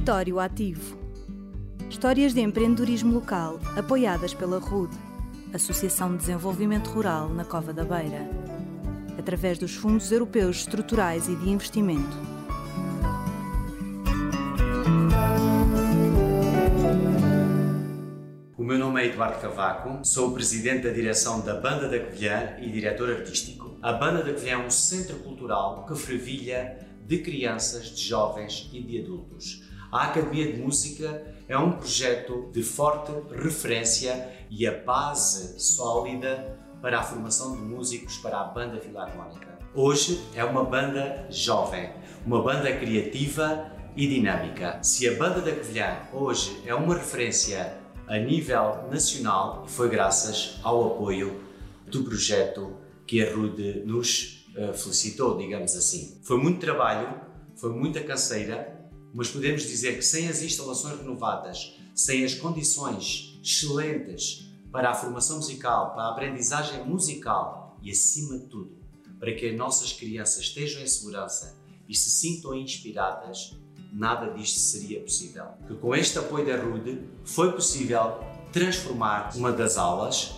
Território Ativo. Histórias de empreendedorismo local apoiadas pela RUD, Associação de Desenvolvimento Rural na Cova da Beira, através dos Fundos Europeus Estruturais e de Investimento. O meu nome é Eduardo Cavaco, sou o presidente da direção da Banda da Covilhã e diretor artístico. A Banda da Covilhã é um centro cultural que fervilha de crianças, de jovens e de adultos. A Academia de Música é um projeto de forte referência e a base sólida para a formação de músicos para a banda filarmónica. Hoje é uma banda jovem, uma banda criativa e dinâmica. Se a Banda da Covilhã hoje é uma referência a nível nacional, foi graças ao apoio do projeto que a RUD nos eh, felicitou, digamos assim. Foi muito trabalho, foi muita canseira, mas podemos dizer que sem as instalações renovadas, sem as condições excelentes para a formação musical, para a aprendizagem musical e, acima de tudo, para que as nossas crianças estejam em segurança e se sintam inspiradas, nada disto seria possível. Que com este apoio da RUD foi possível transformar uma das aulas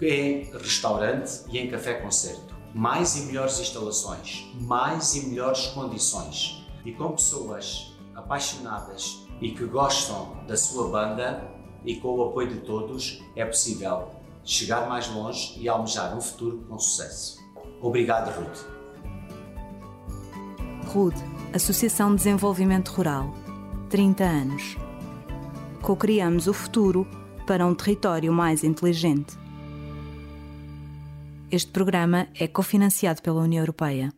em restaurante e em café-concerto mais e melhores instalações, mais e melhores condições e com pessoas apaixonadas e que gostam da sua banda e com o apoio de todos é possível chegar mais longe e almejar um futuro com sucesso. Obrigado, Ruth. RUD, Associação de Desenvolvimento Rural, 30 anos. Co-criamos o futuro para um território mais inteligente. Este programa é cofinanciado pela União Europeia.